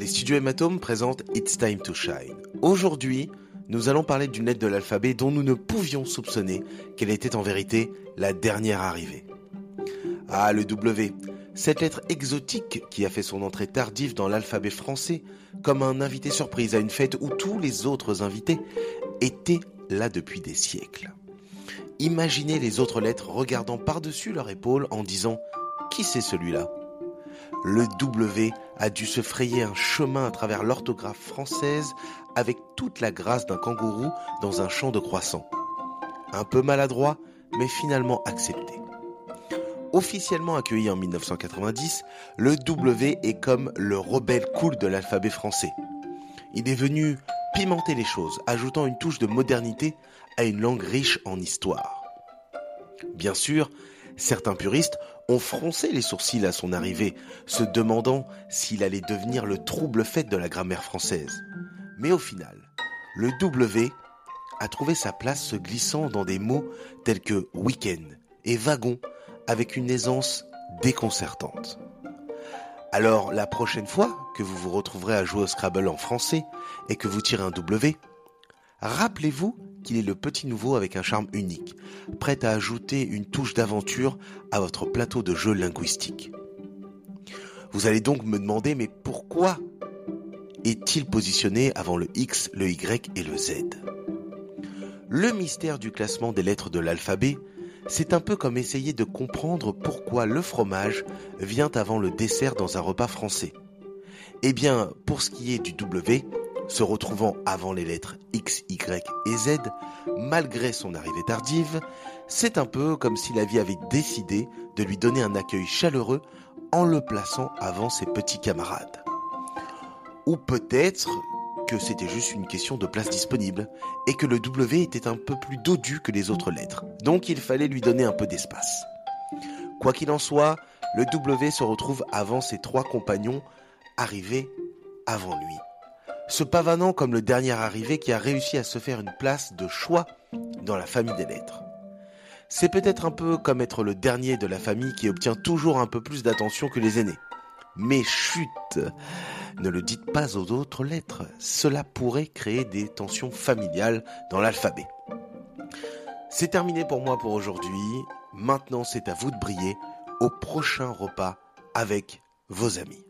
Les studios Hématome présentent It's Time to Shine. Aujourd'hui, nous allons parler d'une lettre de l'alphabet dont nous ne pouvions soupçonner qu'elle était en vérité la dernière arrivée. Ah, le W. Cette lettre exotique qui a fait son entrée tardive dans l'alphabet français comme un invité surprise à une fête où tous les autres invités étaient là depuis des siècles. Imaginez les autres lettres regardant par-dessus leur épaule en disant Qui c'est celui-là? Le W a dû se frayer un chemin à travers l'orthographe française avec toute la grâce d'un kangourou dans un champ de croissants. Un peu maladroit, mais finalement accepté. Officiellement accueilli en 1990, le W est comme le rebelle cool de l'alphabet français. Il est venu pimenter les choses, ajoutant une touche de modernité à une langue riche en histoire. Bien sûr, certains puristes ont froncé les sourcils à son arrivée, se demandant s'il allait devenir le trouble fait de la grammaire française. Mais au final, le W a trouvé sa place se glissant dans des mots tels que week-end et wagon avec une aisance déconcertante. Alors la prochaine fois que vous vous retrouverez à jouer au Scrabble en français et que vous tirez un W, rappelez-vous qu'il est le petit nouveau avec un charme unique, prêt à ajouter une touche d'aventure à votre plateau de jeu linguistique. Vous allez donc me demander mais pourquoi est-il positionné avant le X, le Y et le Z? Le mystère du classement des lettres de l'alphabet, c'est un peu comme essayer de comprendre pourquoi le fromage vient avant le dessert dans un repas français. Eh bien, pour ce qui est du W, se retrouvant avant les lettres X, Y et Z, malgré son arrivée tardive, c'est un peu comme si la vie avait décidé de lui donner un accueil chaleureux en le plaçant avant ses petits camarades. Ou peut-être que c'était juste une question de place disponible et que le W était un peu plus dodu que les autres lettres. Donc il fallait lui donner un peu d'espace. Quoi qu'il en soit, le W se retrouve avant ses trois compagnons arrivés avant lui se pavanant comme le dernier arrivé qui a réussi à se faire une place de choix dans la famille des lettres. C'est peut-être un peu comme être le dernier de la famille qui obtient toujours un peu plus d'attention que les aînés. Mais chut, ne le dites pas aux autres lettres, cela pourrait créer des tensions familiales dans l'alphabet. C'est terminé pour moi pour aujourd'hui, maintenant c'est à vous de briller au prochain repas avec vos amis.